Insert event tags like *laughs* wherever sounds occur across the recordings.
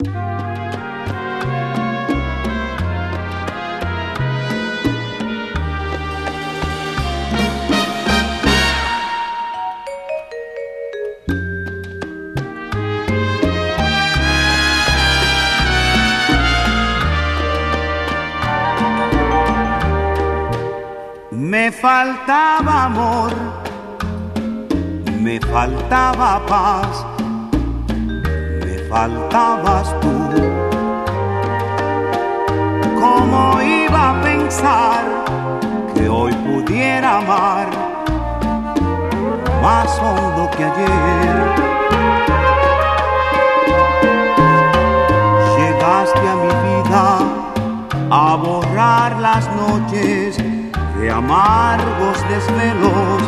Me faltaba amor, me faltaba paz faltabas tú. ¿Cómo iba a pensar que hoy pudiera amar más hondo que ayer? Llegaste a mi vida a borrar las noches de amargos desvelos,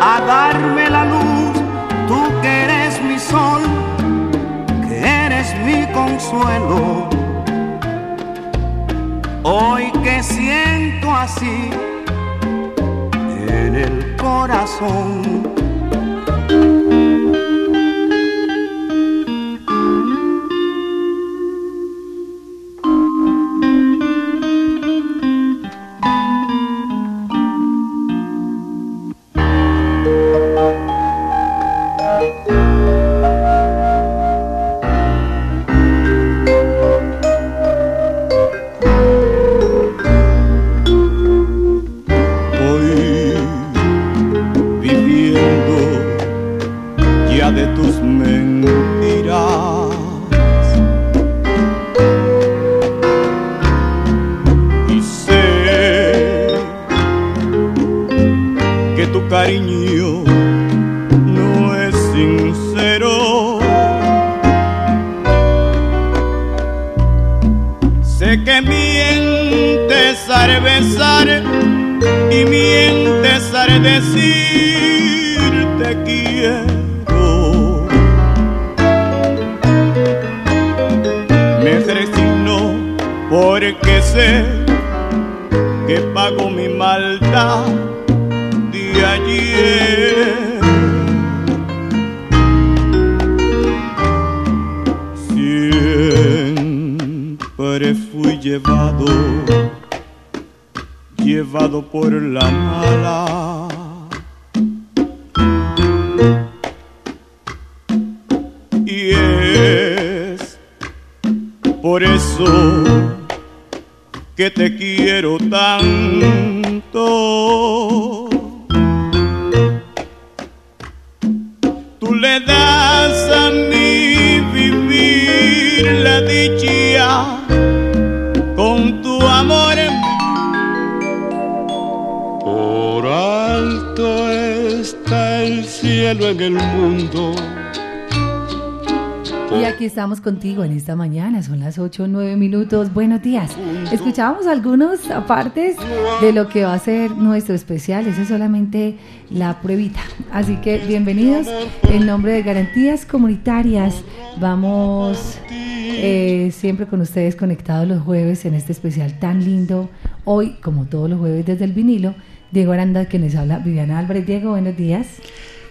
a darme la luz mi sol, que eres mi consuelo. Hoy que siento así en el corazón contigo en esta mañana, son las 8 o 9 minutos. Buenos días. Escuchábamos algunos apartes de lo que va a ser nuestro especial, eso es solamente la pruebita. Así que bienvenidos en nombre de Garantías Comunitarias. Vamos eh, siempre con ustedes conectados los jueves en este especial tan lindo. Hoy, como todos los jueves desde el vinilo, Diego Aranda, que les habla Viviana Álvarez. Diego, buenos días.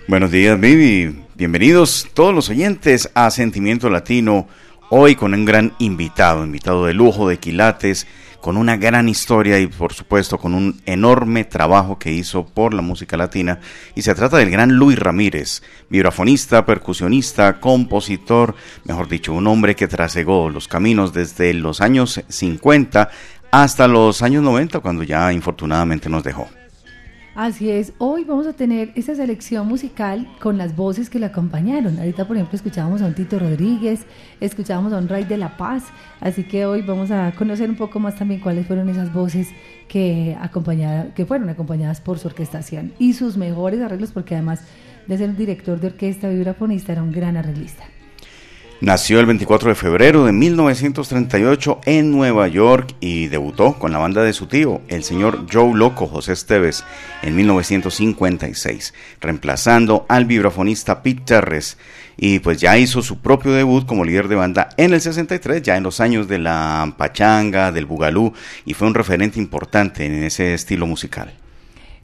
Buenos días, Vivi. Bienvenidos todos los oyentes a Sentimiento Latino. Hoy con un gran invitado, invitado de lujo de Quilates, con una gran historia y por supuesto con un enorme trabajo que hizo por la música latina. Y se trata del gran Luis Ramírez, vibrafonista, percusionista, compositor, mejor dicho, un hombre que trasegó los caminos desde los años 50 hasta los años 90, cuando ya infortunadamente nos dejó. Así es, hoy vamos a tener esa selección musical con las voces que le acompañaron. Ahorita, por ejemplo, escuchábamos a un Tito Rodríguez, escuchábamos a un Ray de la Paz, así que hoy vamos a conocer un poco más también cuáles fueron esas voces que, que fueron acompañadas por su orquestación y sus mejores arreglos, porque además de ser un director de orquesta vibrafonista, era un gran arreglista. Nació el 24 de febrero de 1938 en Nueva York y debutó con la banda de su tío, el señor Joe Loco José Esteves, en 1956, reemplazando al vibrafonista Pete Terres. Y pues ya hizo su propio debut como líder de banda en el 63, ya en los años de la pachanga, del bugalú, y fue un referente importante en ese estilo musical.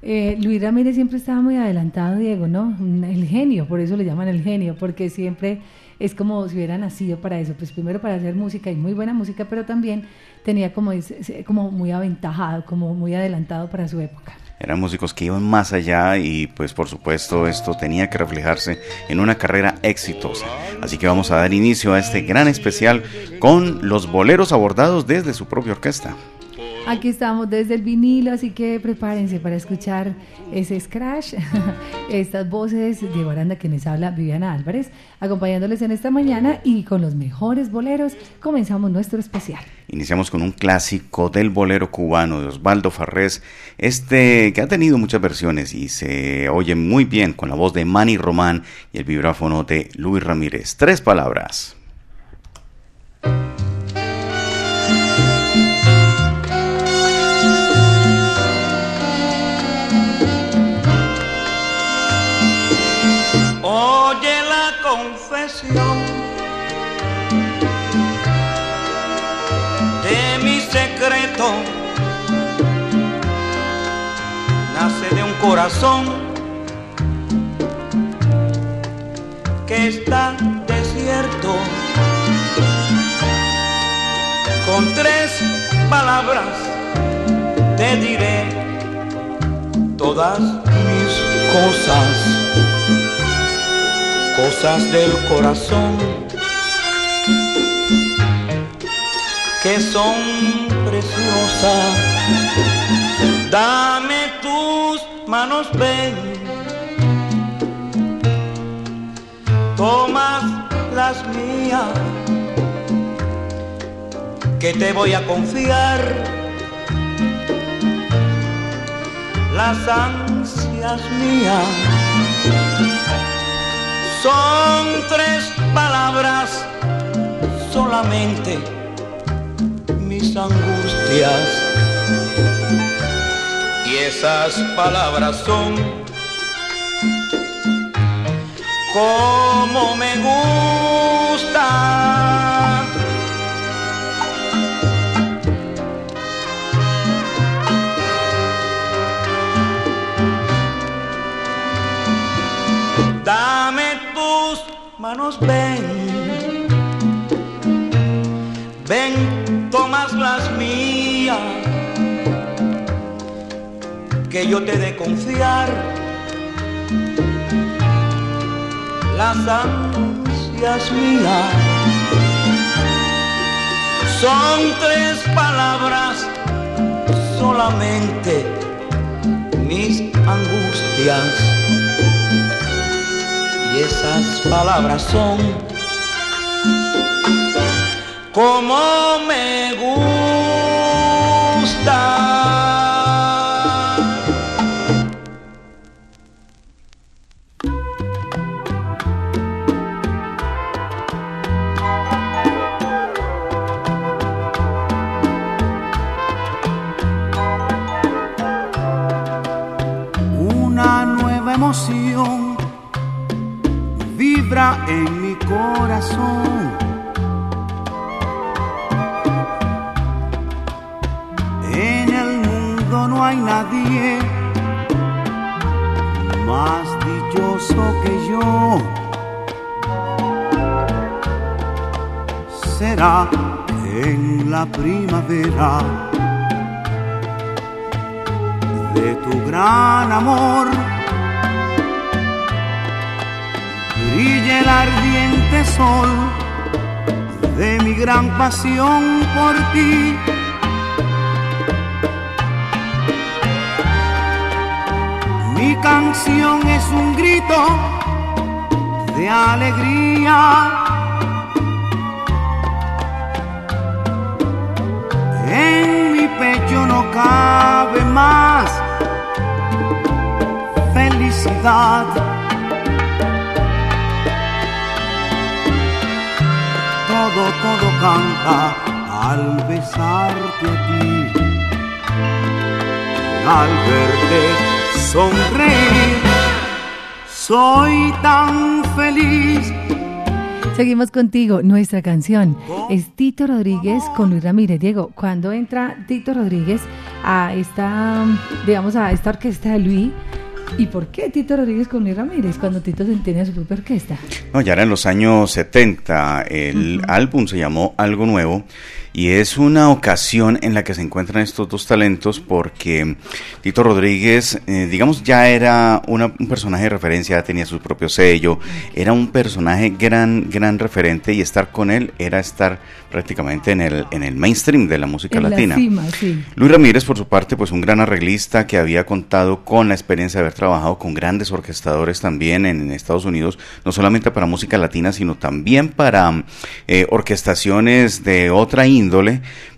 Eh, Luis Ramírez siempre estaba muy adelantado, Diego, ¿no? El genio, por eso le llaman el genio, porque siempre es como si hubiera nacido para eso, pues primero para hacer música y muy buena música, pero también tenía como, como muy aventajado, como muy adelantado para su época. Eran músicos que iban más allá y pues por supuesto esto tenía que reflejarse en una carrera exitosa. Así que vamos a dar inicio a este gran especial con los boleros abordados desde su propia orquesta. Aquí estamos desde el vinilo, así que prepárense para escuchar ese scratch, *laughs* estas voces, Diego Aranda, que les habla, Viviana Álvarez, acompañándoles en esta mañana y con los mejores boleros comenzamos nuestro especial. Iniciamos con un clásico del bolero cubano de Osvaldo Farrés, este que ha tenido muchas versiones y se oye muy bien con la voz de Manny Román y el vibráfono de Luis Ramírez. Tres palabras. Corazón que está desierto con tres palabras te diré todas mis cosas cosas del corazón que son preciosas. Dame tus manos, ven. Tomas las mías, que te voy a confiar. Las ansias mías son tres palabras solamente mis angustias. Esas palabras son como me gusta. Dame manos ven, ven, tomas las que yo te de confiar las ansias mías. Son tres palabras solamente mis angustias esas palabras son como me gusta. En mi corazón. En el mundo no hay nadie más dichoso que yo. Será en la primavera de tu gran amor brille el ardiente sol de mi gran pasión por ti. canción es un grito de alegría. En mi pecho no cabe más felicidad. Todo, todo canta al besarte a ti, al verte sonreír. Soy tan feliz. Seguimos contigo. Nuestra canción es Tito Rodríguez con Luis Ramírez. Diego, cuando entra Tito Rodríguez a esta, digamos, a esta orquesta de Luis, ¿Y por qué Tito Rodríguez con Luis Ramírez cuando Tito se tiene su propia orquesta? No, ya era en los años 70. El álbum se llamó Algo Nuevo y es una ocasión en la que se encuentran estos dos talentos porque Tito Rodríguez, eh, digamos, ya era un personaje de referencia, tenía su propio sello, era un personaje gran, gran referente y estar con él era estar prácticamente en el, en el mainstream de la música latina. Luis Ramírez, por su parte, pues un gran arreglista que había contado con la experiencia de haber trabajado con grandes orquestadores también en, Estados Unidos, no solamente para música latina, sino también para eh, orquestaciones de otra índole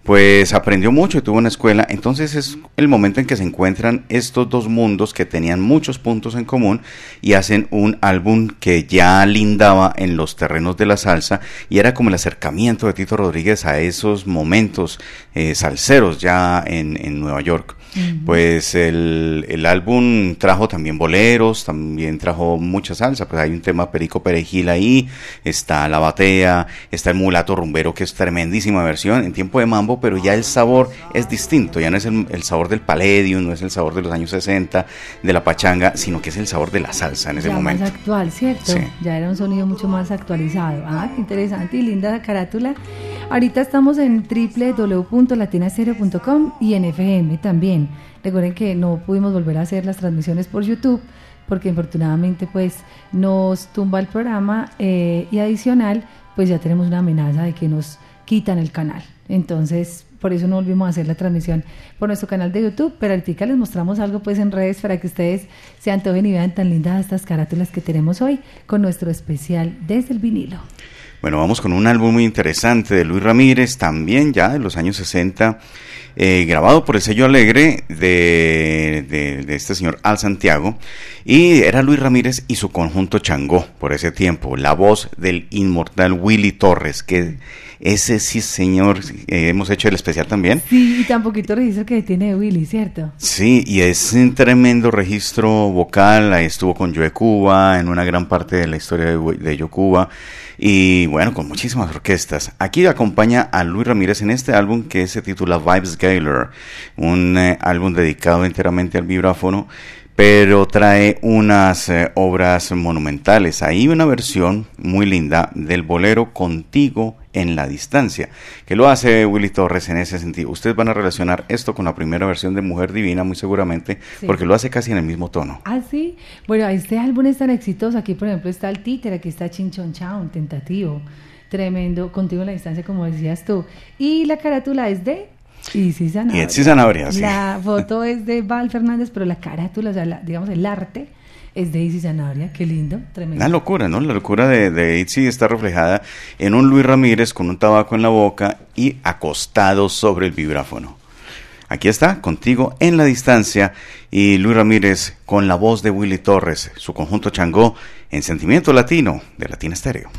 pues aprendió mucho y tuvo una escuela. Entonces es el momento en que se encuentran estos dos mundos que tenían muchos puntos en común y hacen un álbum que ya lindaba en los terrenos de la salsa y era como el acercamiento de Tito Rodríguez a esos momentos eh, salseros ya en, en Nueva York. Pues el, el, álbum trajo también boleros, también trajo mucha salsa, pues hay un tema Perico Perejil ahí, está La Batea, está el Mulato Rumbero, que es tremendísima versión en tiempo de mambo, pero ya el sabor es distinto, ya no es el, sabor del palladium, no es el sabor de los años 60, de la pachanga, sino que es el sabor de la salsa en ese momento. Más actual, ¿cierto? Ya era un sonido mucho más actualizado. Ah, qué interesante y linda la carátula. Ahorita estamos en www.latinastereo.com y en FM también. Recuerden que no pudimos volver a hacer las transmisiones por YouTube porque infortunadamente pues nos tumba el programa eh, y adicional pues ya tenemos una amenaza de que nos quitan el canal. Entonces por eso no volvimos a hacer la transmisión por nuestro canal de YouTube, pero ahorita les mostramos algo pues en redes para que ustedes se antojen y vean tan lindas estas carátulas que tenemos hoy con nuestro especial desde el vinilo. Bueno, vamos con un álbum muy interesante de Luis Ramírez, también ya de los años 60, eh, grabado por el sello Alegre de, de, este señor Al Santiago. Y era Luis Ramírez y su conjunto Changó por ese tiempo, la voz del inmortal Willy Torres, que ese sí, señor, eh, hemos hecho el especial también. Sí, y tan poquito registro que tiene Willy, ¿cierto? Sí, y es un tremendo registro vocal, ahí estuvo con Joe Cuba en una gran parte de la historia de, de Joe Cuba y bueno, con muchísimas orquestas. Aquí acompaña a Luis Ramírez en este álbum que se titula Vibes Gaylor, un eh, álbum dedicado enteramente al vibráfono pero trae unas eh, obras monumentales. Hay una versión muy linda del bolero Contigo en la distancia, que lo hace Willy Torres en ese sentido. Ustedes van a relacionar esto con la primera versión de Mujer Divina, muy seguramente, porque lo hace casi en el mismo tono. Ah, sí. Bueno, este álbum es tan exitoso. Aquí, por ejemplo, está el títer, aquí está Chinchon Chao, un tentativo. Tremendo, contigo en la distancia, como decías tú. Y la carátula es de y sí, Zanabria. sí. La foto es de Val Fernández, pero la carátula, o sea, digamos, el arte es de Itzi Zanabria. Qué lindo, tremendo. La locura, ¿no? La locura de, de Itzi está reflejada en un Luis Ramírez con un tabaco en la boca y acostado sobre el vibráfono. Aquí está, contigo en la distancia, y Luis Ramírez con la voz de Willy Torres, su conjunto Changó, en Sentimiento Latino de Latina Estéreo.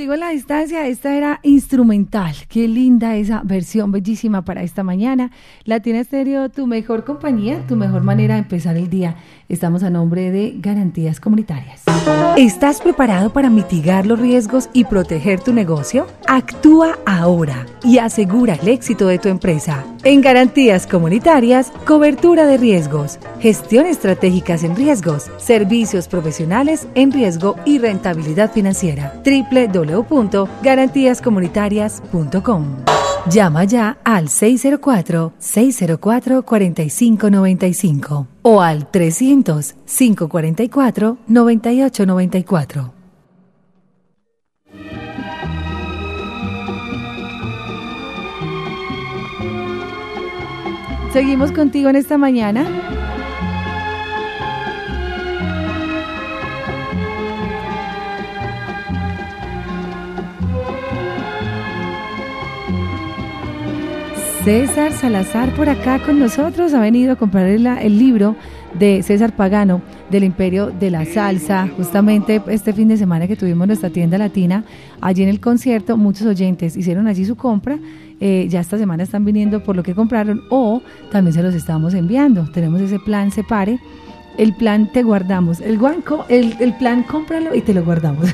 Contigo en la distancia, esta era instrumental. Qué linda esa versión, bellísima para esta mañana. Latina Estéreo, tu mejor compañía, tu mejor manera de empezar el día. Estamos a nombre de Garantías Comunitarias. ¿Estás preparado para mitigar los riesgos y proteger tu negocio? Actúa ahora y asegura el éxito de tu empresa. En Garantías Comunitarias, cobertura de riesgos, gestión estratégicas en riesgos, servicios profesionales en riesgo y rentabilidad financiera. www.garantíascomunitarias.com. Llama ya al 604-604-4595 o al 300-544-9894. Seguimos contigo en esta mañana. César Salazar por acá con nosotros ha venido a comprar el, el, libro de César Pagano del Imperio de la Salsa. Justamente este fin de semana que tuvimos nuestra tienda latina, allí en el concierto, muchos oyentes hicieron allí su compra. Eh, ya esta semana están viniendo por lo que compraron o también se los estamos enviando. Tenemos ese plan Separe el plan te guardamos, el, guanco, el, el, plan cómpralo y te lo guardamos.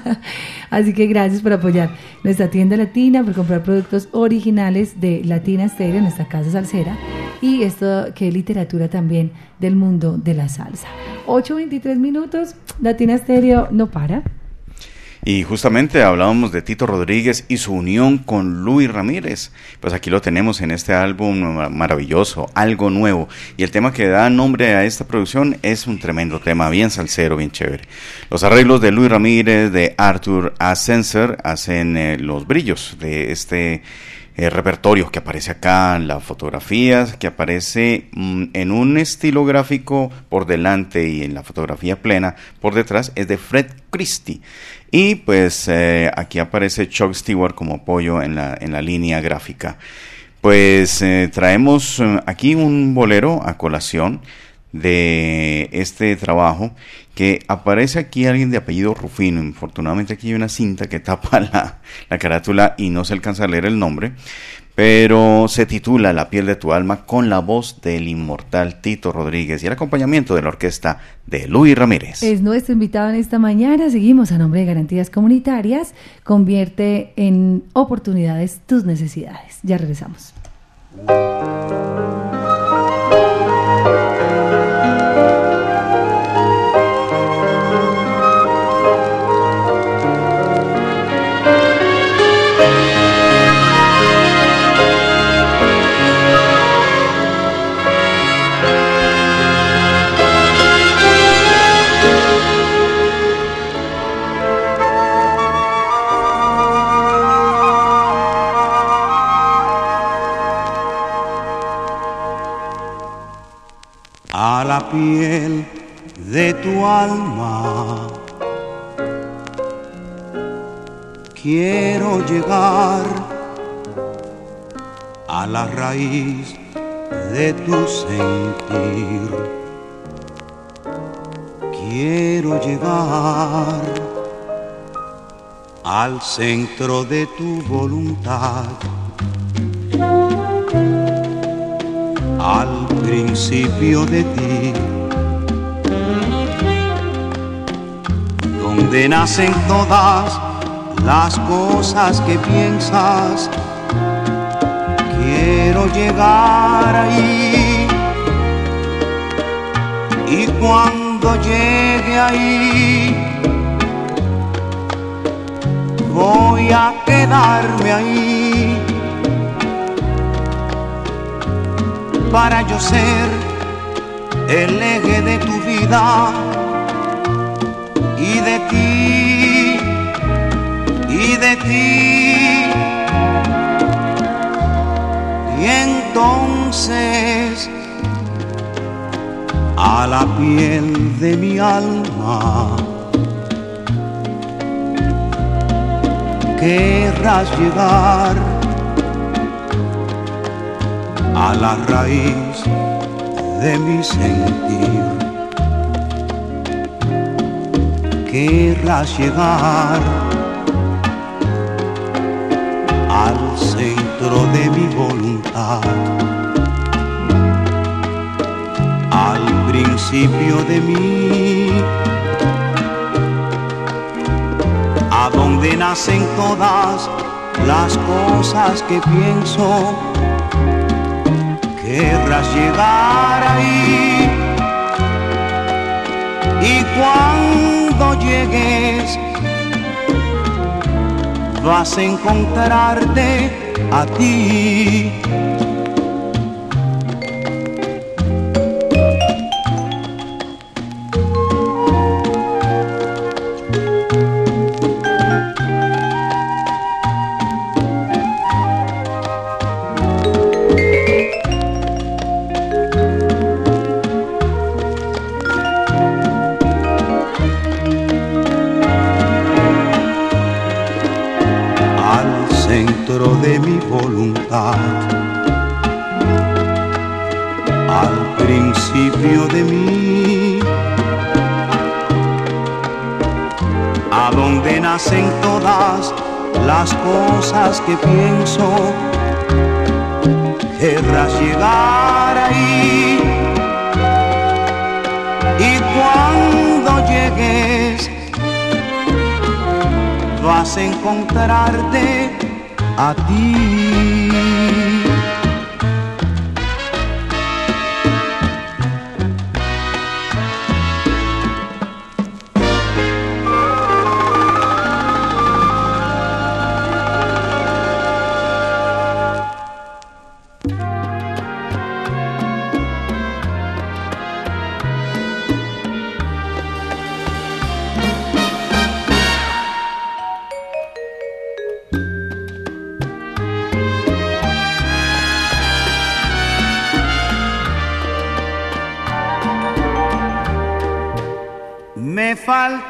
*laughs* Así que gracias por apoyar nuestra tienda latina, por comprar productos originales de Latina Stereo, nuestra casa salsera, y esto que literatura también del mundo de la salsa. 8.23 minutos, Latina Stereo no para. Y justamente hablábamos de Tito Rodríguez y su unión con Luis Ramírez. Pues aquí lo tenemos en este álbum maravilloso, algo nuevo. Y el tema que da nombre a esta producción es un tremendo tema, bien salsero, bien chévere. Los arreglos de Luis Ramírez, de Arthur Ascenser, hacen eh, los brillos de este eh, repertorio que aparece acá, las fotografías que aparece mm, en un estilo gráfico por delante y en la fotografía plena por detrás es de Fred Christie. Y pues eh, aquí aparece Chuck Stewart como apoyo en la, en la línea gráfica. Pues eh, traemos eh, aquí un bolero a colación de este trabajo que aparece aquí alguien de apellido Rufino. Infortunadamente aquí hay una cinta que tapa *laughs* la, la carátula y no se alcanza a leer el nombre pero se titula La piel de tu alma con la voz del inmortal Tito Rodríguez y el acompañamiento de la orquesta de Luis Ramírez. Es nuestro invitado en esta mañana. Seguimos a nombre de Garantías Comunitarias. Convierte en oportunidades tus necesidades. Ya regresamos. Piel de tu alma. Quiero llegar a la raíz de tu sentir. quiero llegar al centro de tu voluntad, al principio de ti, donde nacen todas las cosas que piensas. Quiero llegar ahí. Y cuando llegue ahí voy a quedarme ahí. Para yo ser el eje de tu vida y de ti y de ti y entonces a la piel de mi alma querrás llegar a la raíz de mi sentir. Querrás llegar al centro de mi voluntad, al principio de mí a donde nacen todas las cosas que pienso. Querrás llegar ahí y cuando llegues vas a encontrarte a ti.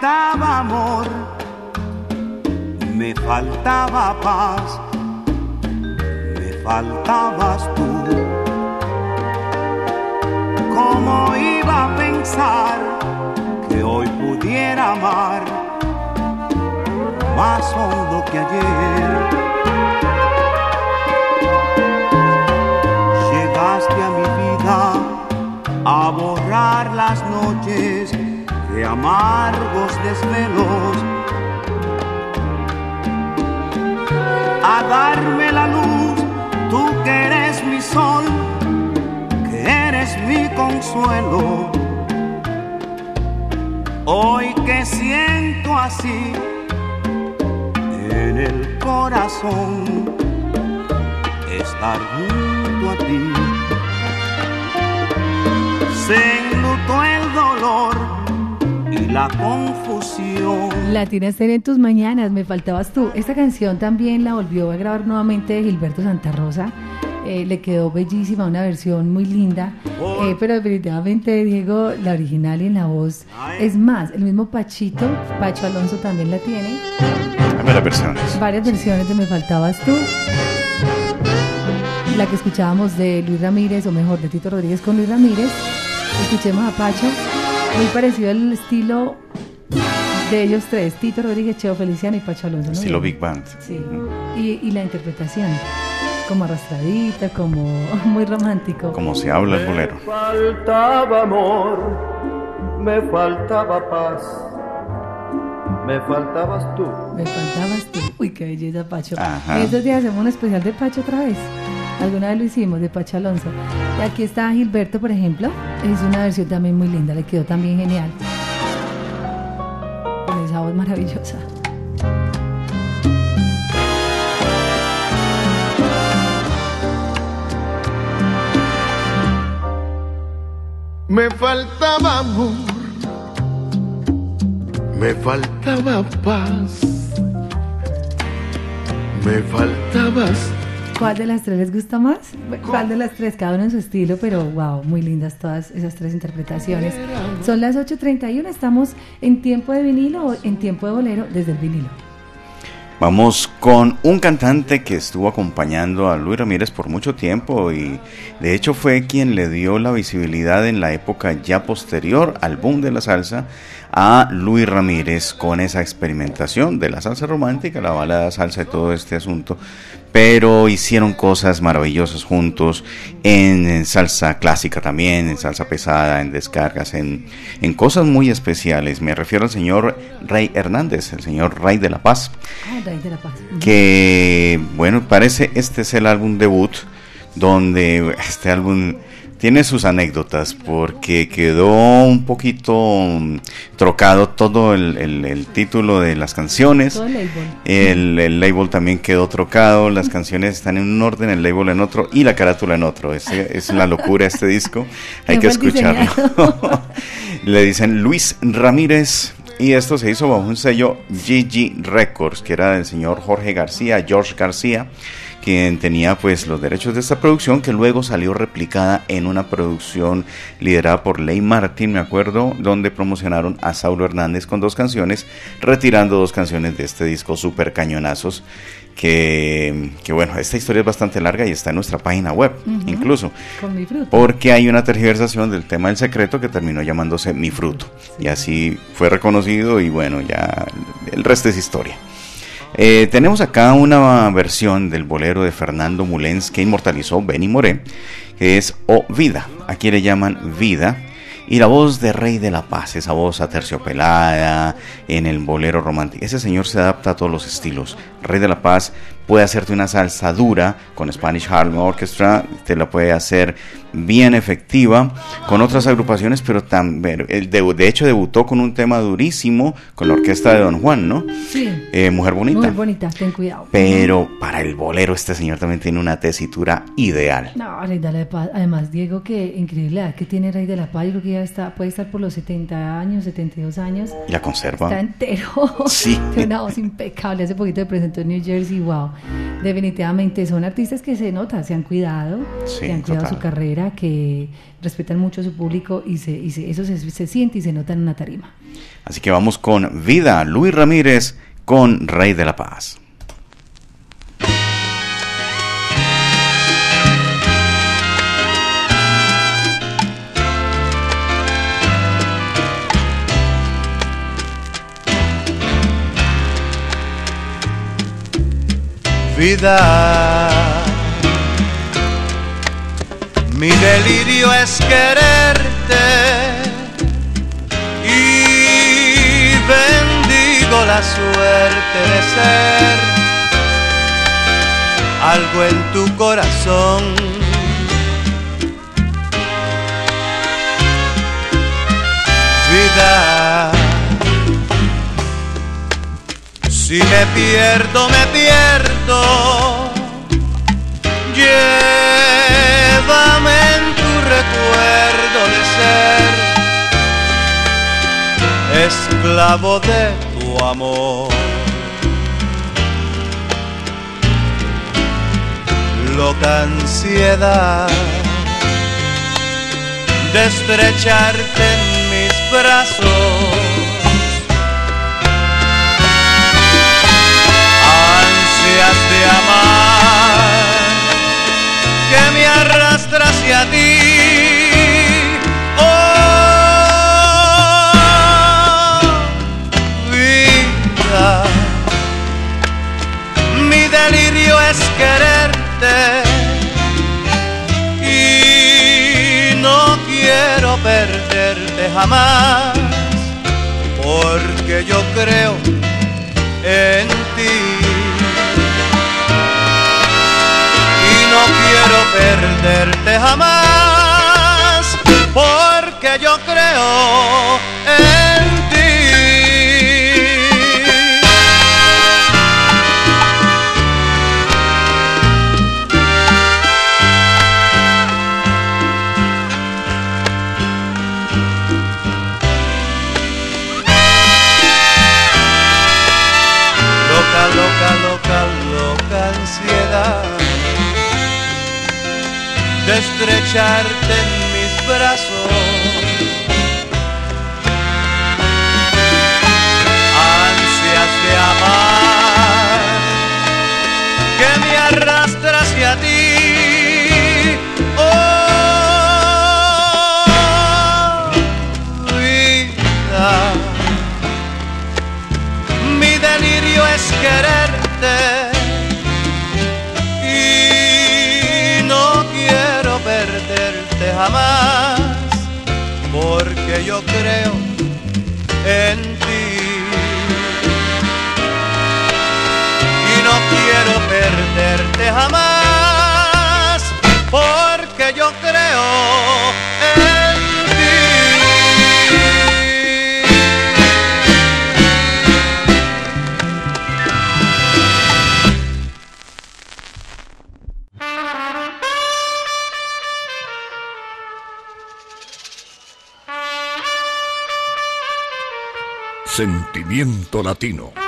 Faltaba amor, me faltaba paz, me faltabas tú. ¿Cómo iba a pensar que hoy pudiera amar más hondo que ayer? Llegaste a mi vida a borrar las noches de amargos desvelos, a darme la luz, tú que eres mi sol, que eres mi consuelo. Hoy que siento así en el corazón estar junto a ti, se la confusión. Latina Estéreo en tus mañanas, me faltabas tú. Esta canción también la volvió a grabar nuevamente Gilberto Santa Rosa. Eh, le quedó bellísima, una versión muy linda. Eh, pero definitivamente, Diego, la original y en la voz. Es más, el mismo Pachito, Pacho Alonso también la tiene. Hay varias versiones. Varias versiones de Me Faltabas tú. La que escuchábamos de Luis Ramírez, o mejor, de Tito Rodríguez con Luis Ramírez. Escuchemos a Pacho. Muy parecido al estilo de ellos tres, Tito Rodríguez, Cheo Feliciano y Pacho Alonso. ¿no? Estilo Big Band. Sí. Y, y la interpretación, como arrastradita, como *laughs* muy romántico. Como se habla el bolero. Me faltaba amor, me faltaba paz, me faltabas tú. Me faltabas tú. Uy, qué belleza, Pacho. Ajá. En estos días hacemos un especial de Pacho otra vez. Alguna vez lo hicimos, de Pacho Alonso. Aquí está Gilberto, por ejemplo. Es una versión también muy linda, le quedó también genial. Con esa voz maravillosa. Me faltaba amor, me faltaba paz, me faltabas. ¿Cuál de las tres les gusta más? ¿Cuál de las tres? Cada uno en su estilo, pero wow, muy lindas todas esas tres interpretaciones. Son las 8.31, estamos en tiempo de vinilo o en tiempo de bolero desde el vinilo. Vamos con un cantante que estuvo acompañando a Luis Ramírez por mucho tiempo y de hecho fue quien le dio la visibilidad en la época ya posterior al boom de la salsa a Luis Ramírez con esa experimentación de la salsa romántica, la balada salsa y todo este asunto. Pero hicieron cosas maravillosas juntos en, en salsa clásica también, en salsa pesada, en descargas, en, en cosas muy especiales. Me refiero al señor Rey Hernández, el señor Rey de la Paz Ah, Rey de la Paz. Que bueno parece este es el álbum debut donde este álbum tiene sus anécdotas porque quedó un poquito mm, trocado todo el, el- el título de las canciones Todo el label. el, el label también quedó trocado, las canciones están en un orden, el label en otro y la carátula en otro. Es, es una locura este disco, *laughs* hay que ¿Quién fue el escucharlo. *laughs* Le dicen Luis Ramírez y esto se hizo bajo un sello GG Records, que era del señor Jorge García, George García, quien tenía pues los derechos de esta producción que luego salió replicada en una producción liderada por Ley Martin, me acuerdo, donde promocionaron a Saulo Hernández con dos canciones, retirando dos canciones de este disco super cañonazos. Que, que bueno, esta historia es bastante larga y está en nuestra página web, incluso. Con mi fruta. Porque hay una tergiversación del tema del secreto que terminó llamándose Mi Fruto. Y así fue reconocido y bueno, ya el resto es historia. Eh, tenemos acá una versión del bolero de Fernando Mulens que inmortalizó Benny Moré, que es O Vida. Aquí le llaman Vida. Y la voz de Rey de la Paz, esa voz aterciopelada en el bolero romántico. Ese señor se adapta a todos los estilos. Rey de la Paz puede hacerte una salsa dura con Spanish Harlem Orchestra, te la puede hacer bien efectiva con otras agrupaciones, pero también, de, hecho debutó con un tema durísimo con la orquesta de Don Juan, ¿no? Sí. Eh, Mujer Bonita. Muy bonita, ten cuidado. Pero para el bolero este señor también tiene una tesitura ideal. No, Rey de la Paz. Además, Diego, que increíble edad que tiene Rey de la Paz. Yo creo que ya está, puede estar por los 70 años, 72 años. Y la conserva. Está entero. Sí. *laughs* Tiene una voz impecable. Hace poquito se presentó en New Jersey. Wow. Definitivamente son artistas que se nota, se han cuidado, Sí, que han cuidado total. su carrera, que respetan mucho a su público y, se, y se- eso se, se siente y se nota en una tarima. Así que vamos con Vida, Luis Ramírez con Rey de la Paz. Vida, mi delirio es quererte y bendigo la suerte de ser algo en tu corazón. Vida. Si me pierdo, me pierdo. Llévame en tu recuerdo de ser esclavo de tu amor. Loca ansiedad de estrecharte en mis brazos. de amar, que me arrastra hacia ti. Oh, mi delirio es quererte y no quiero perderte jamás, porque yo creo en quiero perderte jamás, porque yo creo en Latino.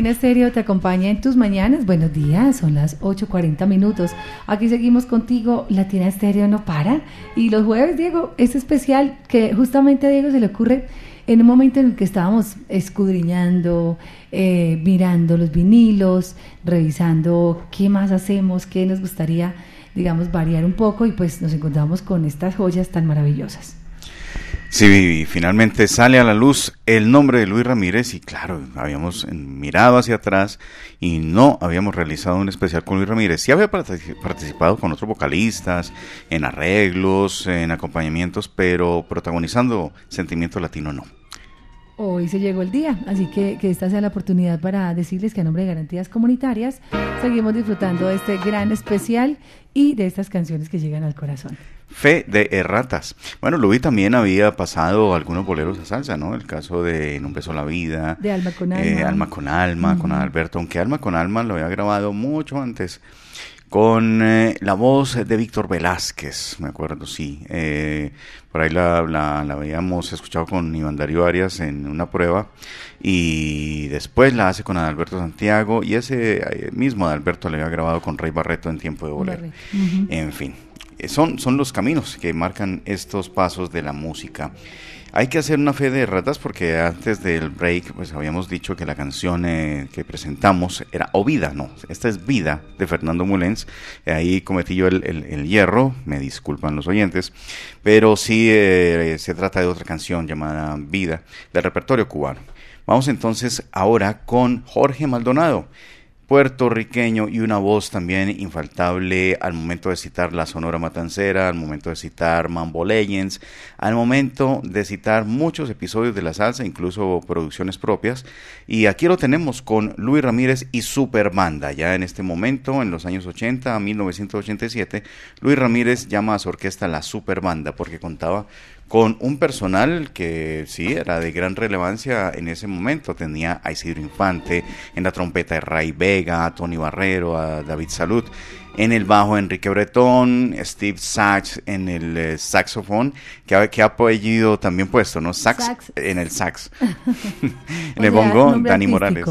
Latina Estéreo te acompaña en tus mañanas. Buenos días, son las 8.40 minutos. Aquí seguimos contigo. Latina Estéreo no para. Y los jueves, Diego, es especial que justamente a Diego se le ocurre en un momento en el que estábamos escudriñando, eh, mirando los vinilos, revisando qué más hacemos, qué nos gustaría, digamos, variar un poco y pues nos encontramos con estas joyas tan maravillosas. Sí, finalmente sale a la luz el nombre de Luis Ramírez y claro, habíamos mirado hacia atrás y no habíamos realizado un especial con Luis Ramírez. Sí había participado con otros vocalistas, en arreglos, en acompañamientos, pero protagonizando Sentimiento Latino no. Hoy se llegó el día, así que que esta sea la oportunidad para decirles que a nombre de Garantías Comunitarias seguimos disfrutando de este gran especial y de estas canciones que llegan al corazón. Fe de Erratas. Bueno, Luis también había pasado algunos boleros a salsa, ¿no? El caso de En un beso la vida. De Alma con Alma. Eh, Alma con Alma, con. Alberto, aunque Alma con Alma lo había grabado mucho antes. Con eh, la voz de Víctor Velázquez, me acuerdo, sí. Eh, por ahí la, la, la habíamos escuchado con Iván Darío Arias en una prueba. Y después la hace con Adalberto Santiago. Y ese eh, mismo Adalberto le había grabado con Rey Barreto en tiempo de bolero. Barreto. Ujú. En fin, son, son los caminos que marcan estos pasos de la música. Hay que hacer una fe de ratas porque antes del break pues habíamos dicho que la canción eh, que presentamos era O Vida, no, esta es Vida de Fernando Mulens. Eh, ahí cometí yo el, el- hierro, me disculpan los oyentes, pero sí eh, se trata de otra canción llamada Vida del repertorio cubano. Vamos entonces ahora con Jorge Maldonado puertorriqueño y una voz también infaltable al momento de citar la Sonora Matancera, al momento de citar Mambo Legends, al momento de citar muchos episodios de la salsa, incluso producciones propias. Y aquí lo tenemos con Luis Ramírez y Superbanda. Ya en este momento, en los años 80 a 1987, Luis Ramírez llama a su orquesta la Superbanda porque contaba con un personal que sí era de gran relevancia en ese momento. Tenía a Isidro Infante, en la trompeta de Ray Vega, a Tony Barrero, a David Salud en el bajo Enrique Bretón, Steve Sachs en el eh, saxofón, que que ha apellido también puesto, ¿no? Sax, en el sax. *laughs* *laughs* en el bongo, Dani Morales.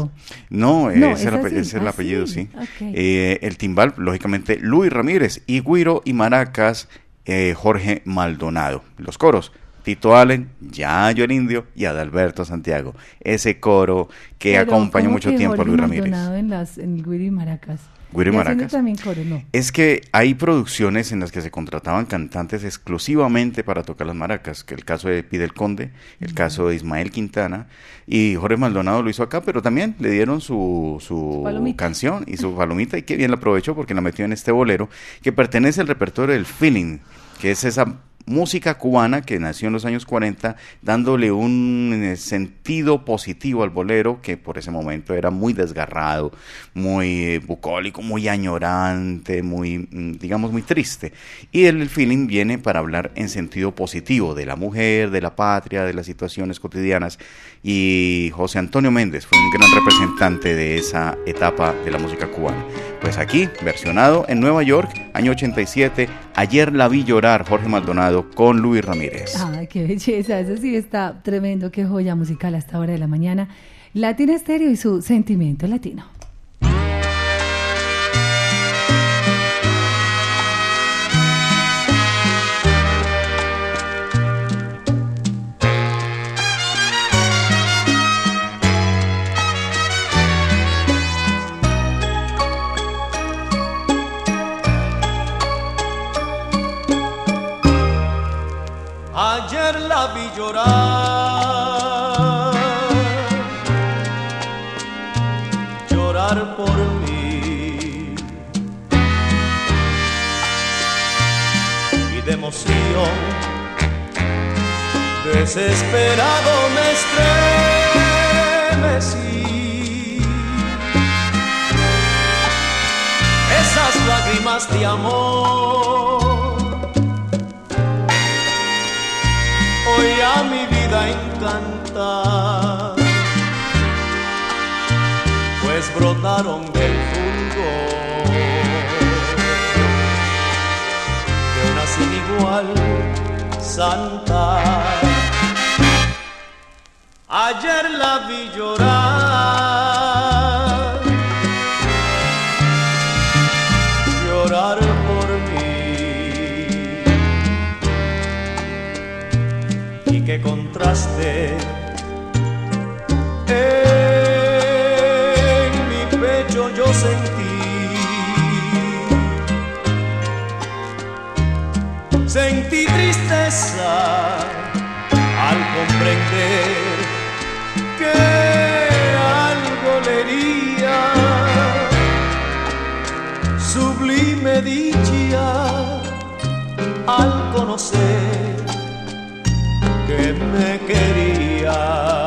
No, ese, es el, apellido, sí. Eh, el timbal, lógicamente, Luis Ramírez, y Guiro y maracas, eh, Jorge Maldonado. Los coros, Tito Allen, Yayo el Indio y Adalberto Santiago. Ese coro que acompañó mucho tiempo a Luis Ramírez. En, las, en el Guiro Maracas. Guiri Maracas. Es que hay producciones en las que se contrataban cantantes exclusivamente para tocar las maracas, que el caso de Pidel Conde, el caso de Ismael Quintana, y Jorge Maldonado lo hizo acá, pero también le dieron su, su canción y su *laughs* palomita, y qué bien la aprovechó porque la metió en este bolero, que pertenece al repertorio del Feeling, que es esa música cubana que nació en los años 40, dándole un sentido positivo al bolero que por ese momento era muy desgarrado, muy eh, bucólico, muy añorante, muy, mm, digamos, muy triste. Y el feeling viene para hablar en sentido positivo de la mujer, de la patria, de las situaciones cotidianas. Y José Antonio Méndez fue un gran representante de esa etapa de la música cubana. Pues aquí, versionado en Nueva York, año 87, ayer la vi llorar Jorge Maldonado con Luis Ramírez. Ay, qué belleza, eso sí está tremendo, qué joya musical a esta hora de la mañana. Latina Estéreo y su sentimiento latino. Desesperado me estremecí. Esas lágrimas de amor. A mi vida encanta, pues brotaron del fundo igual santa. Ayer la vi llorar qué contraste. Al comprender que algo le sublime dicha al conocer que me quería.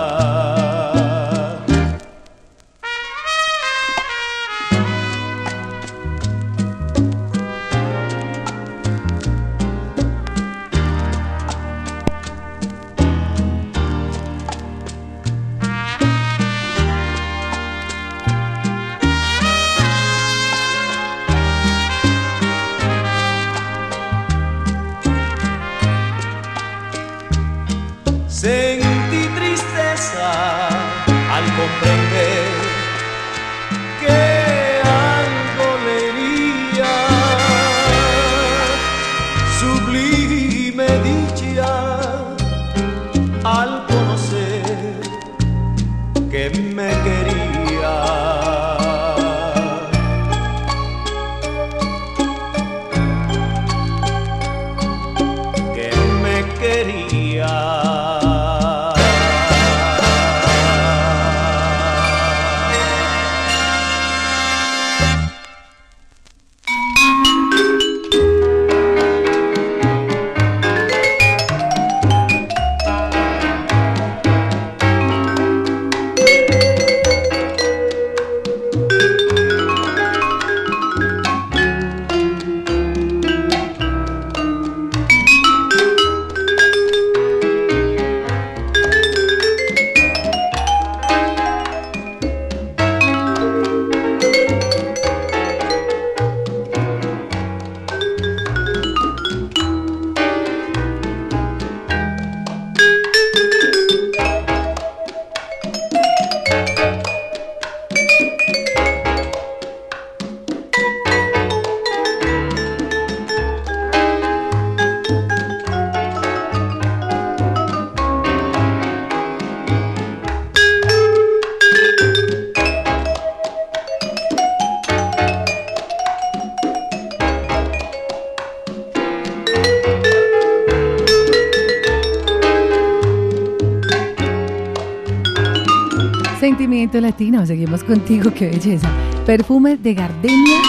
Sentimiento latino, seguimos contigo, qué belleza. Perfume de gardenia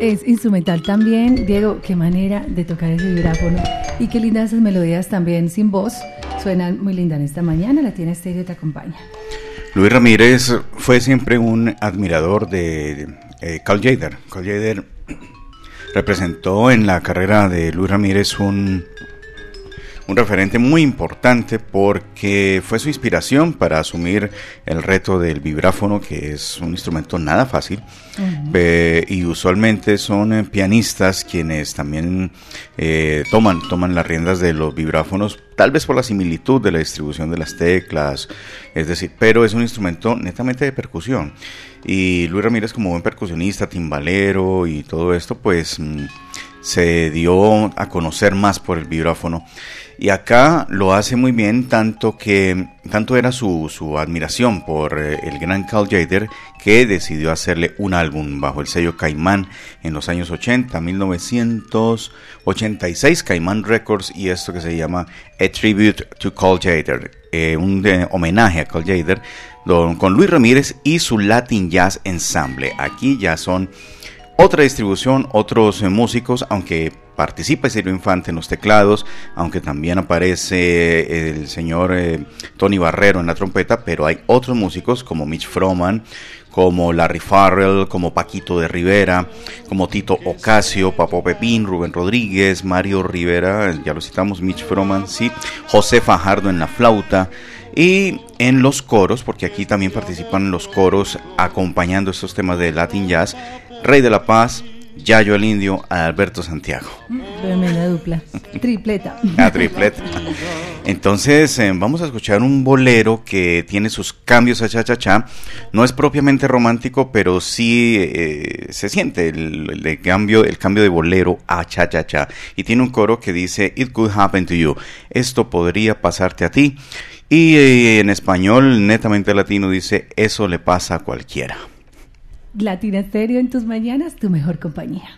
es instrumental también. Diego, qué manera de tocar ese vibráfono. Y qué lindas esas melodías también sin voz. Suenan muy lindas en esta mañana. La tiene Estéreo te acompaña. Luis Ramírez fue siempre un admirador de eh, Carl Jader. Carl Jader representó en la carrera de Luis Ramírez un un referente muy importante porque fue su inspiración para asumir el reto del vibráfono, que es un instrumento nada fácil, y usualmente son eh, pianistas quienes también eh, toman, toman las riendas de los vibráfonos, tal vez por la similitud de la distribución de las teclas, es decir, pero es un instrumento netamente de percusión. Y Luis Ramírez como buen percusionista, timbalero y todo esto, pues mm, se dio a conocer más por el vibráfono y acá lo hace muy bien, tanto que tanto era su, admiración por eh, el gran Carl Jader que decidió hacerle un álbum bajo el sello Caimán en los años 80, 1986, Caimán Records y esto que se llama A Tribute to Carl Jader, eh, un homenaje a Carl Jader con Luis Ramírez y su Latin Jazz Ensemble. Aquí ya son otra distribución, otros eh, músicos, aunque participa Ciro Infante en los teclados, aunque también aparece el señor eh, Tony Barrero en la trompeta, pero hay otros músicos como Mitch Froman, como Larry Farrell, como Paquito de Rivera, como Tito Ocasio, Papo Pepín, Rubén Rodríguez, Mario Rivera, ya lo citamos, Mitch Froman, sí, José Fajardo en la flauta, y en los coros, porque aquí también participan los coros acompañando estos temas de Latin Jazz, Rey de la Paz, Yayo el Indio, Alberto Santiago. Tremenda dupla, tripleta. *laughs* Tripleta. Entonces, eh, vamos a escuchar un bolero que tiene sus cambios a cha-cha-cha. No es propiamente romántico, pero sí eh, se siente el, cambio, el cambio de bolero a cha-cha-cha. Y tiene un coro que dice, It could happen to you. Esto podría pasarte a ti. Y eh, en español, netamente latino, dice, eso le pasa a cualquiera. Latina Stereo en tus mañanas, tu mejor compañía.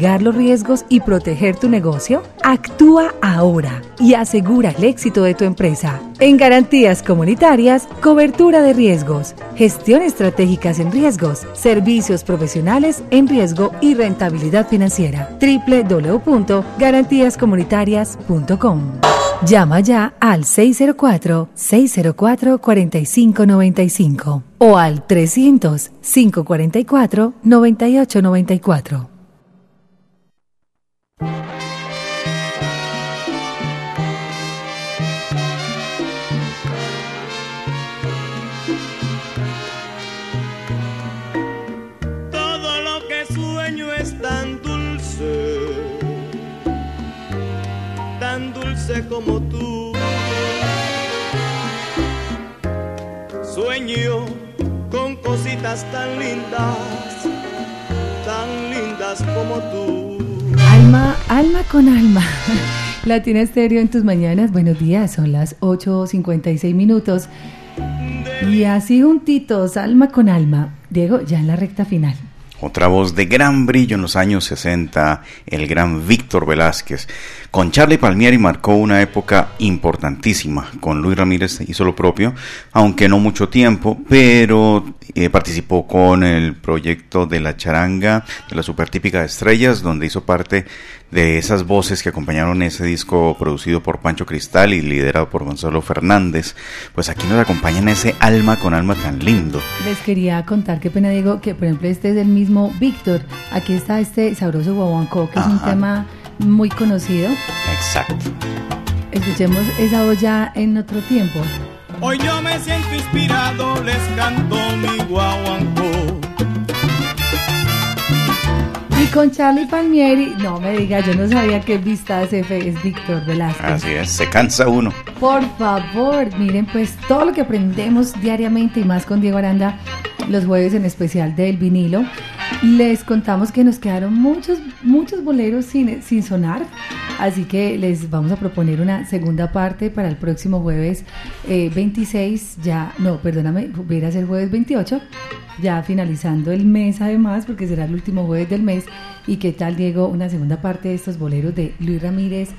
Mitigar los riesgos y proteger tu negocio? Actúa ahora y asegura el éxito de tu empresa. En garantías comunitarias, cobertura de riesgos, gestión estratégicas en riesgos, servicios profesionales en riesgo y rentabilidad financiera. www.garantíascomunitarias.com Llama ya al 604-604-4595 o al 300-544-9894. Sueño con cositas tan lindas, tan lindas como tú. Alma, alma con alma. *laughs* Latina Estéreo en tus mañanas. Buenos días, son las 8.56 minutos. Y así juntitos, alma con alma. Diego, ya en la recta final. Otra voz de gran brillo en los años 60, el gran Víctor Velázquez. Con Charlie Palmieri marcó una época importantísima. Con Luis Ramírez hizo lo propio, aunque no mucho tiempo, pero eh, participó con el proyecto de la charanga de la supertípica de estrellas, donde hizo parte de esas voces que acompañaron ese disco producido por Pancho Cristal y liderado por Gonzalo Fernández. Pues aquí nos acompañan ese alma con alma tan lindo. Les quería contar, qué pena digo, que por ejemplo este es el mismo Víctor. Aquí está este sabroso guaguancó, que es un tema muy conocido. Exacto. Escuchemos esa voz ya en otro tiempo. Hoy yo me siento inspirado, les canto mi guaguancó. Con Charlie Palmieri, no me diga, yo no sabía que Vista F es Víctor Velázquez. Así es, se cansa uno. Por favor, miren pues todo lo que aprendemos diariamente y más con Diego Aranda los jueves en especial del vinilo. Les contamos que nos quedaron muchos, muchos boleros sin, sin sonar, así que les vamos a proponer una segunda parte para el próximo jueves eh, 26, ya, no, perdóname, hubiera ser jueves 28, ya finalizando el mes además, porque será el último jueves del mes. ¿Y qué tal, Diego, una segunda parte de estos boleros de Luis Ramírez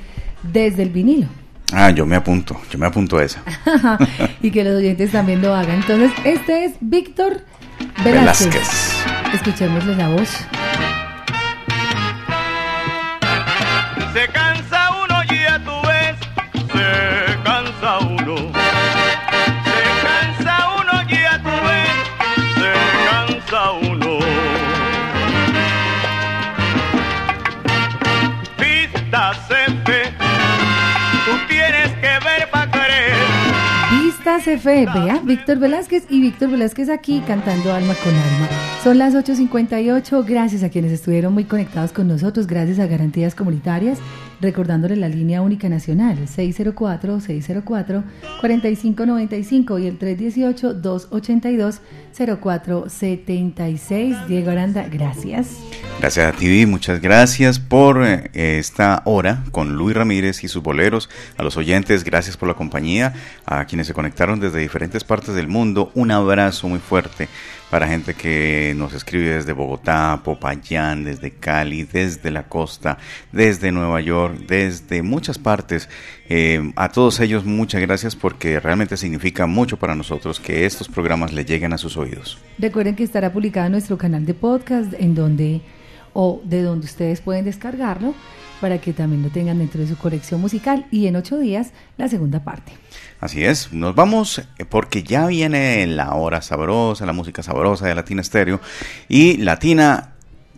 desde el vinilo? Ah, yo me apunto, yo me apunto a esa. *laughs* y que los oyentes también lo hagan. Entonces, este es Víctor Velázquez. Velázquez. Escuchémosle la voz. Vistas F, vea, Víctor Velázquez y Víctor Velázquez aquí cantando Alma con Alma. Son las 8.58, gracias a quienes estuvieron muy conectados con nosotros, gracias a Garantías Comunitarias, recordándole la línea única nacional, 604-604-4595 y el 318-282-0476. Diego Aranda, gracias. Gracias a ti, muchas gracias por eh, esta hora con Luis Ramírez y sus boleros. A los oyentes, gracias por la compañía. A quienes se conectaron desde diferentes partes del mundo, un abrazo muy fuerte para gente que nos escribe desde Bogotá, Popayán, desde Cali, desde la costa, desde Nueva York, desde muchas partes. Eh, a todos ellos muchas gracias porque realmente significa mucho para nosotros que estos programas le lleguen a sus oídos. Recuerden que estará publicado en nuestro canal de podcast en donde o de donde ustedes pueden descargarlo para que también lo tengan dentro de su colección musical y en ocho días la segunda parte. Así es, nos vamos eh, porque ya viene la hora sabrosa, la música sabrosa de Latina Stereo y Latina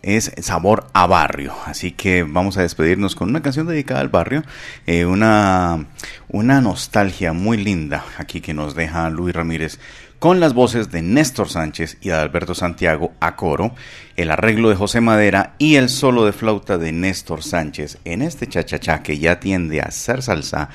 es sabor a barrio, así que vamos a despedirnos con una canción dedicada al barrio, eh, una, una nostalgia muy linda aquí que nos deja Luis Ramírez con las voces de Néstor Sánchez y de Alberto Santiago a coro, el arreglo de José Madera y el solo de flauta de Néstor Sánchez en este chachachá que ya tiende a ser salsa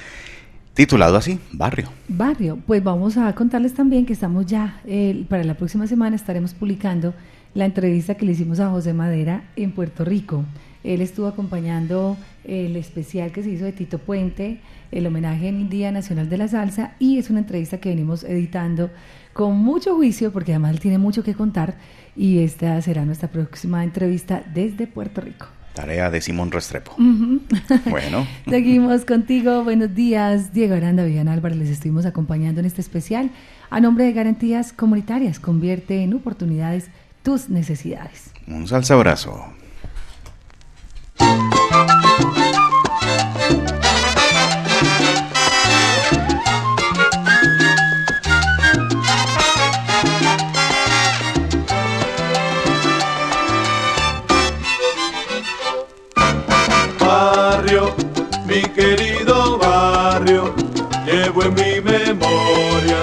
titulado así, Barrio. Barrio, pues vamos a contarles también que estamos ya, eh, para la próxima semana estaremos publicando la entrevista que le hicimos a José Madera en Puerto Rico. Él estuvo acompañando el especial que se hizo de Tito Puente, el homenaje en el Día Nacional de la Salsa, y es una entrevista que venimos editando con mucho juicio, porque además él tiene mucho que contar, y esta será nuestra próxima entrevista desde Puerto Rico. Tarea de Simón Restrepo. Bueno. *laughs* Seguimos contigo. Buenos días, Diego Aranda, Viviana Álvarez. Les estuvimos acompañando en este especial. A nombre de Garantías Comunitarias, convierte en oportunidades tus necesidades. Un salsa abrazo. Barrio, mi querido barrio, llevo en mi memoria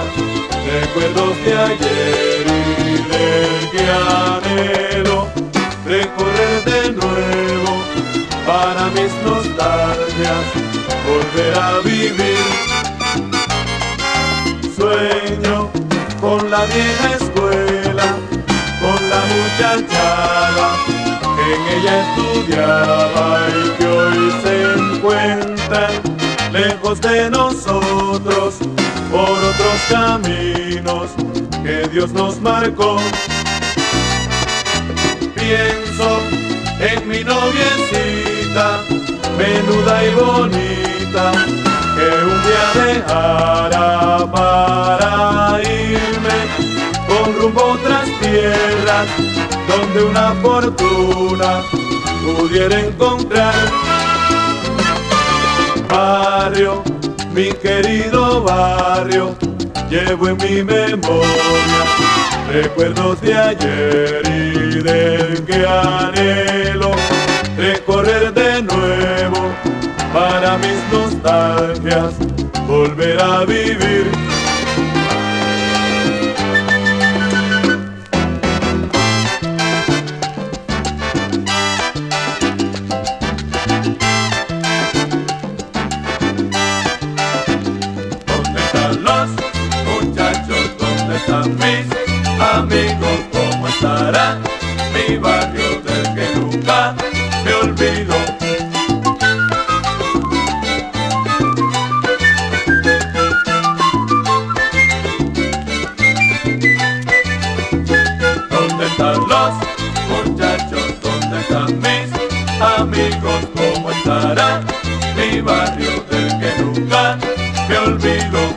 recuerdos de ayer para mis nostalgias, volver a vivir. Sueño con la vieja escuela, con la muchachada que en ella estudiaba y que hoy se encuentra lejos de nosotros por otros caminos que Dios nos marcó. Pienso en mi noviecita, menuda y bonita, que un día dejara para irme con rumbo a otras tierras, donde una fortuna pudiera encontrar. Barrio, mi querido barrio, llevo en mi memoria recuerdos de ayer y del que anhelo recorrer para mis nostalgias, volver a vivir. ¿Dónde están los muchachos? ¿Dónde están mis amigos? ¿Cómo estará mi barrio ¿Cómo estará mi barrio del que nunca me olvido?